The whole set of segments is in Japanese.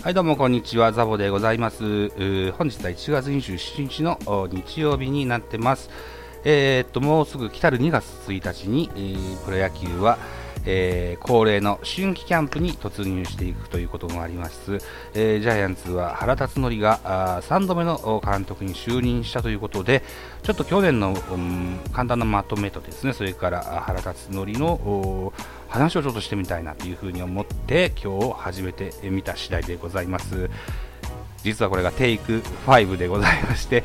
はい、どうもこんにちは、ザボでございます。本日は1月27日の日曜日になってます。えー、っと、もうすぐ来たる2月1日に、えー、プロ野球は、えー、恒例の春季キャンプに突入していくということもあります、えー、ジャイアンツは原辰徳が3度目の監督に就任したということでちょっと去年の、うん、簡単なまとめとですねそれから原辰徳の話をちょっとしてみたいなというふうに思って今日始めてみた次第でございます実はこれがテイク5でございまして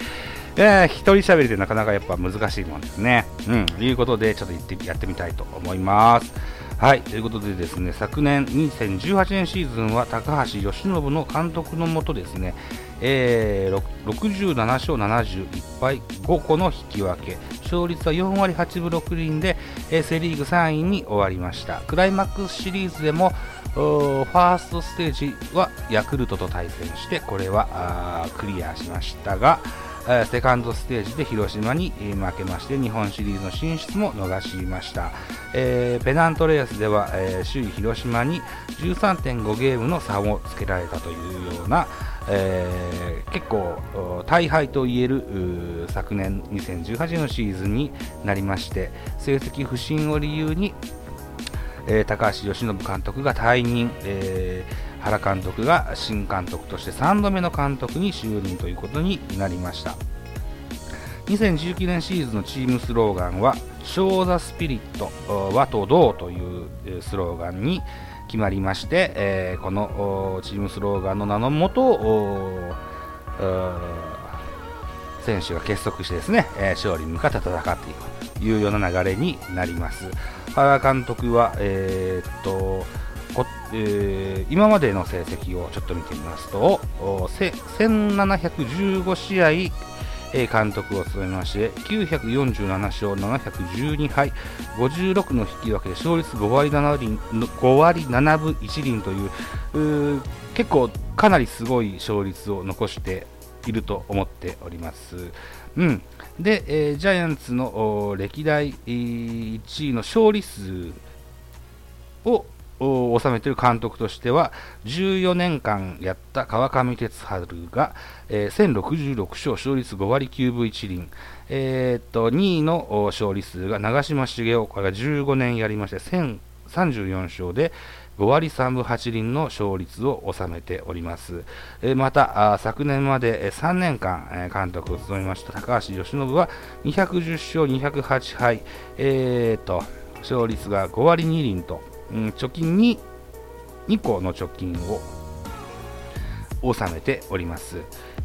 えー、一人喋りでなかなかやっぱ難しいもんですね。うん、ということで、ちょっと行ってやってみたいと思います。はい、ということでですね、昨年2018年シーズンは高橋由伸の監督のもとですね、えー、67勝71敗5個の引き分け、勝率は4割8分6厘で、えー、セ・リーグ3位に終わりました。クライマックスシリーズでも、ファーストステージはヤクルトと対戦して、これはクリアしましたが、セカンドステージで広島に負けまして日本シリーズの進出も逃しました、えー、ペナントレースでは、えー、首位広島に13.5ゲームの差をつけられたというような、えー、結構大敗といえる昨年2018年のシーズンになりまして成績不振を理由に、えー、高橋由伸監督が退任、えー原監督が新監督として3度目の監督に就任ということになりました。2019年シーズンのチームスローガンは「ショー・ザ・スピリット和と道」というスローガンに決まりまして、え、このチームスローガンの名のもと選手が結束してですね、え、勝利に向かって戦っていくというような流れになります。原監督は、えー、っとえー、今までの成績をちょっと見てみますと、1715試合、えー、監督を務めまして、947勝712敗、56の引き分けで勝率5割 ,7 厘5割7分1厘という結構かなりすごい勝率を残していると思っております。うん、で、えー、ジャイアンツの歴代1位の勝利数を収めている監督としては14年間やった川上哲治が、えー、1066勝勝率5割9分1厘、えー、っと2位の勝利数が長嶋茂雄これが15年やりまして1034勝で5割3分8厘の勝率を収めております。えまた、昨年まで3年間監督を務めました高橋由伸は210勝208敗、えー、と勝率が5割2厘とうん、貯金に2個の貯金を納めております。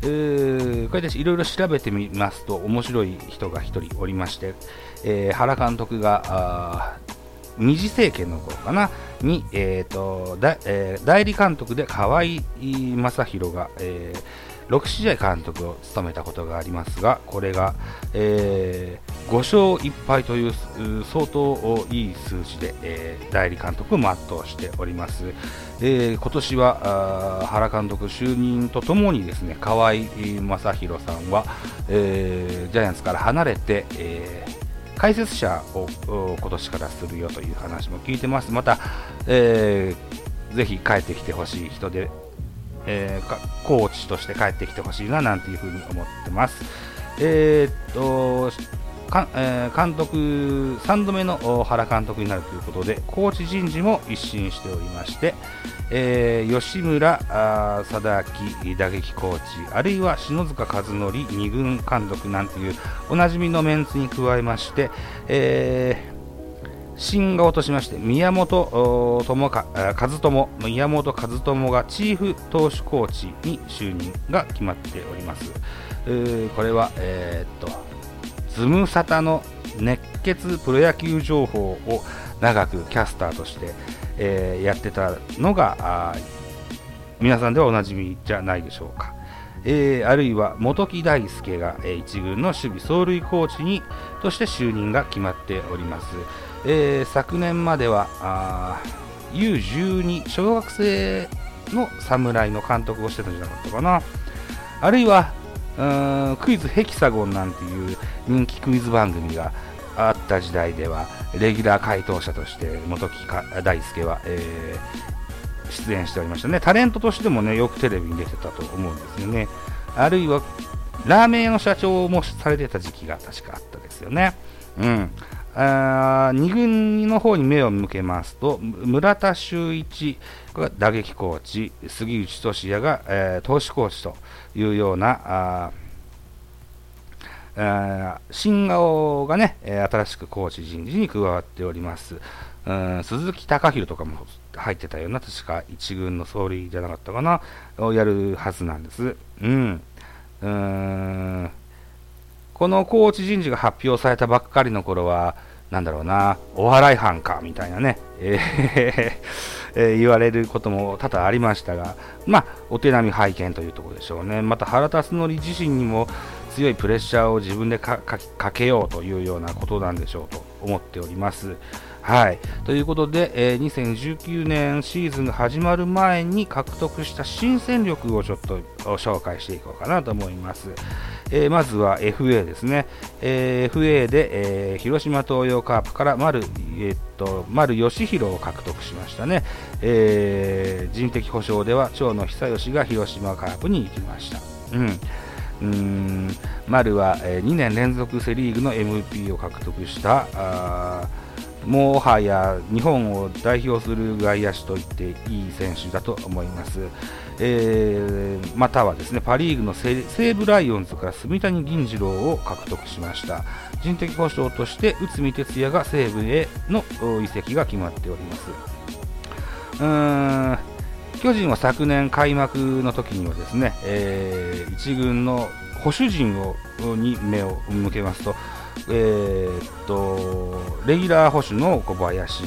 えー、これでいろいろ調べてみますと面白い人が1人おりまして、えー、原監督が二次政権の頃かな？に、えーとだえー、代理監督で河合正宏が、えー6試合監督を務めたことがありますが、これが、え、5勝1敗という相当いい数字で、えー、代理監督を全うしております。えー、今年は原監督就任とともにですね河合正宏さんは、えー、ジャイアンツから離れて、えー、解説者を今年からするよという話も聞いてます。また、えー、ぜひ帰ってきてほしい人でえー、コーチとして帰ってきてほしいななんていうふうに思ってます。えー、っとかえー、監督3度目の原監督になるということでコーチ人事も一新しておりまして、えー、吉村貞明打撃コーチあるいは篠塚和則2軍監督なんていうおなじみのメンツに加えまして、えー新顔としまして宮本智和友宮本和友がチーフ投手コーチに就任が決まっております。これは、えー、っとズムサタの熱血プロ野球情報を長くキャスターとして、えー、やってたのが皆さんではおなじみじゃないでしょうか。えー、あるいは本木大輔が、えー、1軍の守備走塁コーチにとして就任が決まっております。えー、昨年までは U12 小学生の侍の監督をしてたんじゃなかったかなあるいはクイズヘキサゴンなんていう人気クイズ番組があった時代ではレギュラー回答者として本木大輔は、えー、出演しておりましたね。タレントとしてもね、よくテレビに出てたと思うんですよね。あるいは、ラーメン屋の社長もされてた時期が確かあったですよね。うん。あ2軍の方に目を向けますと、村田修一が打撃コーチ、杉内俊也が、えー、投手コーチというような、新顔がね、新しくコーチ人事に加わっております。うん鈴木貴弘とかも入ってたような、確か一軍の総理じゃなかったかな、をやるはずなんです。うん。うんこのコーチ人事が発表されたばっかりの頃は、なんだろうな、お笑い犯かみたいなね、えーえー、言われることも多々ありましたが、まあ、お手並み拝見というところでしょうね。また原辰徳自身にも強いプレッシャーを自分でかけようというようなことなんでしょうと思っております。はい。ということで、えー、2019年シーズンが始まる前に獲得した新戦力をちょっと紹介していこうかなと思います。えー、まずは FA ですね。えー、FA で、えー、広島東洋カープから丸、えー、っと丸義弘を獲得しましたね。えー、人的保障では長野久義が広島カープに行きました。うん丸は、え、2年連続セ・リーグの MP を獲得したもはや日本を代表する外野手と言っていい選手だと思います。えー、またはですねパ・リーグの西武ライオンズから住谷銀次郎を獲得しました人的保障として内海哲也が西武への移籍が決まっております巨人は昨年開幕の時にはですね、えー、一軍の保守陣をに目を向けますとえー、っとレギュラー保守の小林、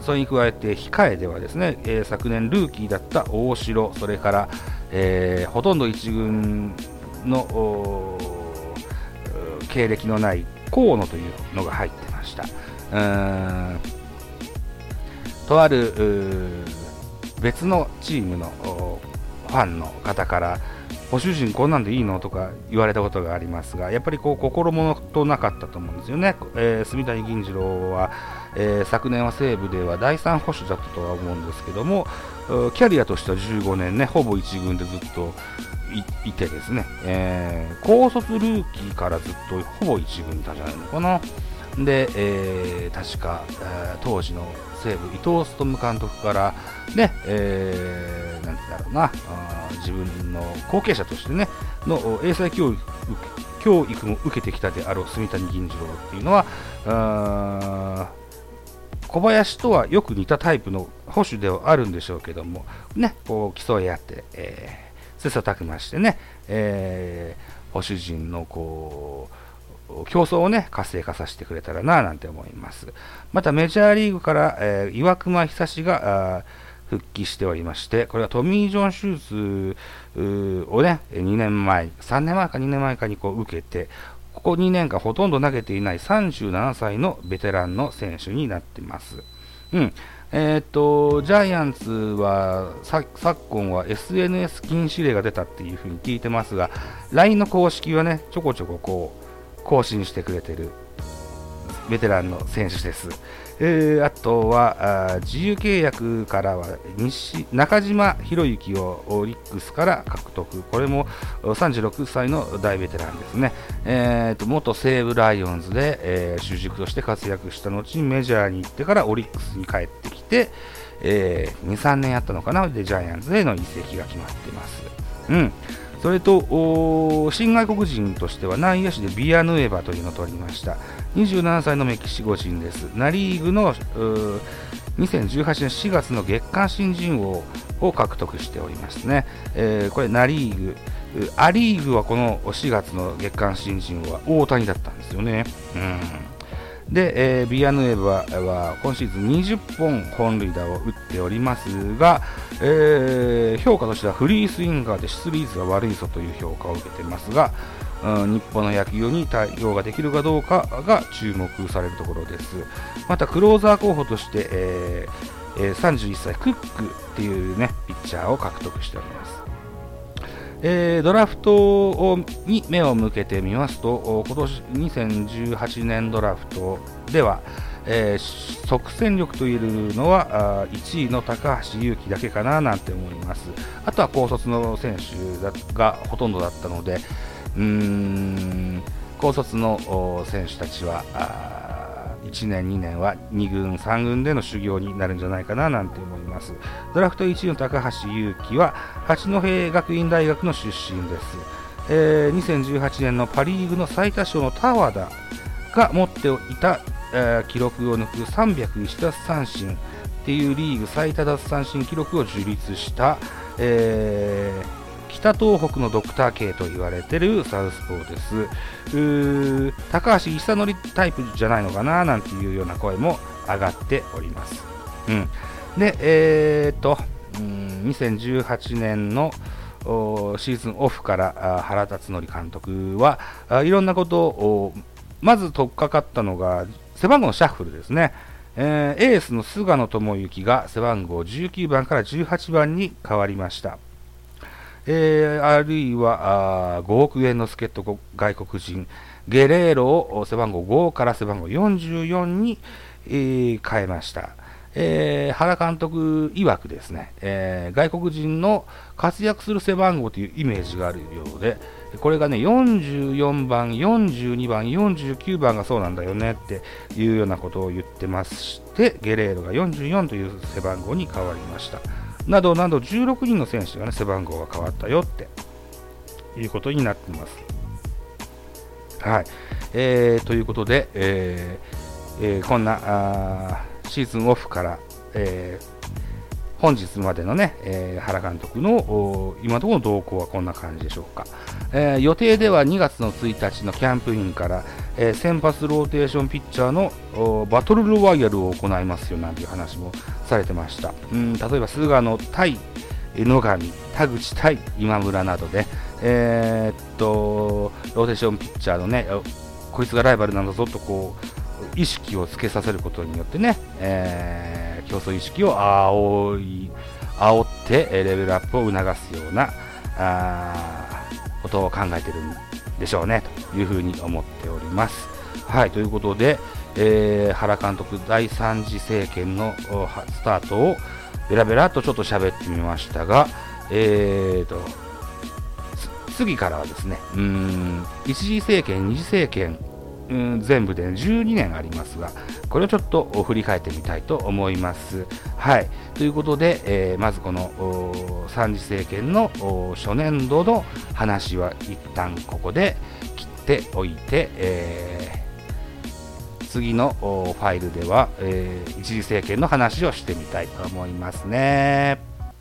それに加えて控えではですね、えー、昨年ルーキーだった大城、それから、えー、ほとんど1軍の経歴のない河野というのが入ってました。とある別のチームのファンの方からご主人こんなんでいいの？とか言われたことがありますが、やっぱりこう心もとなかったと思うんですよね。えー、住谷銀次郎は、えー、昨年は西武では第3保守だったとは思うんですけども、キャリアとしては15年ね、ほぼ1軍でずっといてですね、えー、高卒ルーキーからずっとほぼ1軍いたじゃないのかな。で、え、確か、当時の西武伊藤勉監督からね、えー、なんてだろうな自分の後継者としてねの英才教育教育も受けてきたであろう住谷銀次郎っていうのは小林とはよく似たタイプの保守ではあるんでしょうけどもねこう競い合って、えー、切磋琢磨してね、えー、保守陣のこう競争をね、活性化させてくれたらな、なんて思います。またメジャーリーグから、えー、岩隈久志が復帰しておりまして、これはトミー・ジョン手術をね、2年前、3年前か2年前かにこう受けて、ここ2年間ほとんど投げていない37歳のベテランの選手になってます。うん。えー、っと、ジャイアンツは昨今は SNS 禁止令が出たっていうふうに聞いてますが、LINE の公式はね、ちょこちょここう、更新してくれてるベテランの選手です。えー、あとはあ自由契約からは西中島博之をオリックスから獲得、これも36歳の大ベテランですね、えーと、元西武ライオンズで、えー、主軸として活躍した後にメジャーに行ってからオリックスに帰ってきて、えー、2、3年やったのかな、でジャイアンツへの移籍が決まっています。うんそれと新外国人としては内野手でビアヌエバというのを取りました。27歳のメキシコ人です。ナ・リーグの2018年4月の月間新人王を獲得しておりますね、えー、これナ・リーグア・リーグはこの4月の月間新人王は大谷だったんですよね、うん。で、えー、ビアヌエバは今シーズン20本本塁打を打っておりますが、えー、評価としてはフリースインガーで出塁率が悪いぞという評価を受けていますが、うん、日本の野球に対応ができるかどうかが注目されるところです。またクローザー候補として、えーえー、31歳クックっていうねピッチャーを獲得しております。えー、ドラフトに目を向けてみますと、今年2018年ドラフトでは、えー、即戦力といえるのはあ1位の高橋優輝だけかななんて思います。あとは高卒の選手がほとんどだったので、うーん高卒の選手たちは1年、2年は2軍、3軍での修行になるんじゃないかななんて思います。ドラフト1位の高橋優輝は八戸学院大学の出身です。えー、2018年のパ・リーグの最多勝の田和田が持っていた、えー、記録を抜く301奪三振っていうリーグ最多奪三振記録を樹立した、えー北東北のドクター K と言われてるサウスポーです。高橋久典タイプじゃないのかななんていうような声も上がっております。うん、で、えー、っと、うん、2018年のシーズンオフから原辰徳監督はいろんなことをまず取っかかったのが背番号のシャッフルですね。えー、エースの菅野智之が背番号19番から18番に変わりました。えー、あるいはあ5億円の助っ人外国人、ゲレーロを背番号5から背番号44に、えー、変えました。えー、原監督曰くですね、えー、外国人の活躍する背番号というイメージがあるようで、これがね、44番、42番、49番がそうなんだよねっていうようなことを言ってまして、ゲレーロが44という背番号に変わりました。などなど16人の選手がね、背番号が変わったよっていうことになってます。はい。えー、ということで、えーえー、こんなシーズンオフから、えー、本日までのね、えー、原監督の今のところの動向はこんな感じでしょうか。えー、予定では2月の1日のキャンプインから、えー、先発ローテーションピッチャーのバトルロワイヤルを行いますよなんていう話もされてました。うん例えば菅野対野上、田口対今村などで、えー、っとローテーションピッチャーのね、こいつがライバルなんだぞとこう意識をつけさせることによってね、えー、競争意識を煽い煽ってレベルアップを促すようなあことを考えてるんでしょうねというふうに思っております。はいということで、えー、原監督第3次政権のスタートをベラベラとちょっと喋ってみましたが、えーと、次からはですね、うん、一次政権、二次政権、うん、全部で12年ありますが、これをちょっと振り返ってみたいと思います。はい。ということで、えー、まずこの3次政権の初年度の話は一旦ここで切っておいて、えー、次のファイルでは、えー、一次政権の話をしてみたいと思いますね。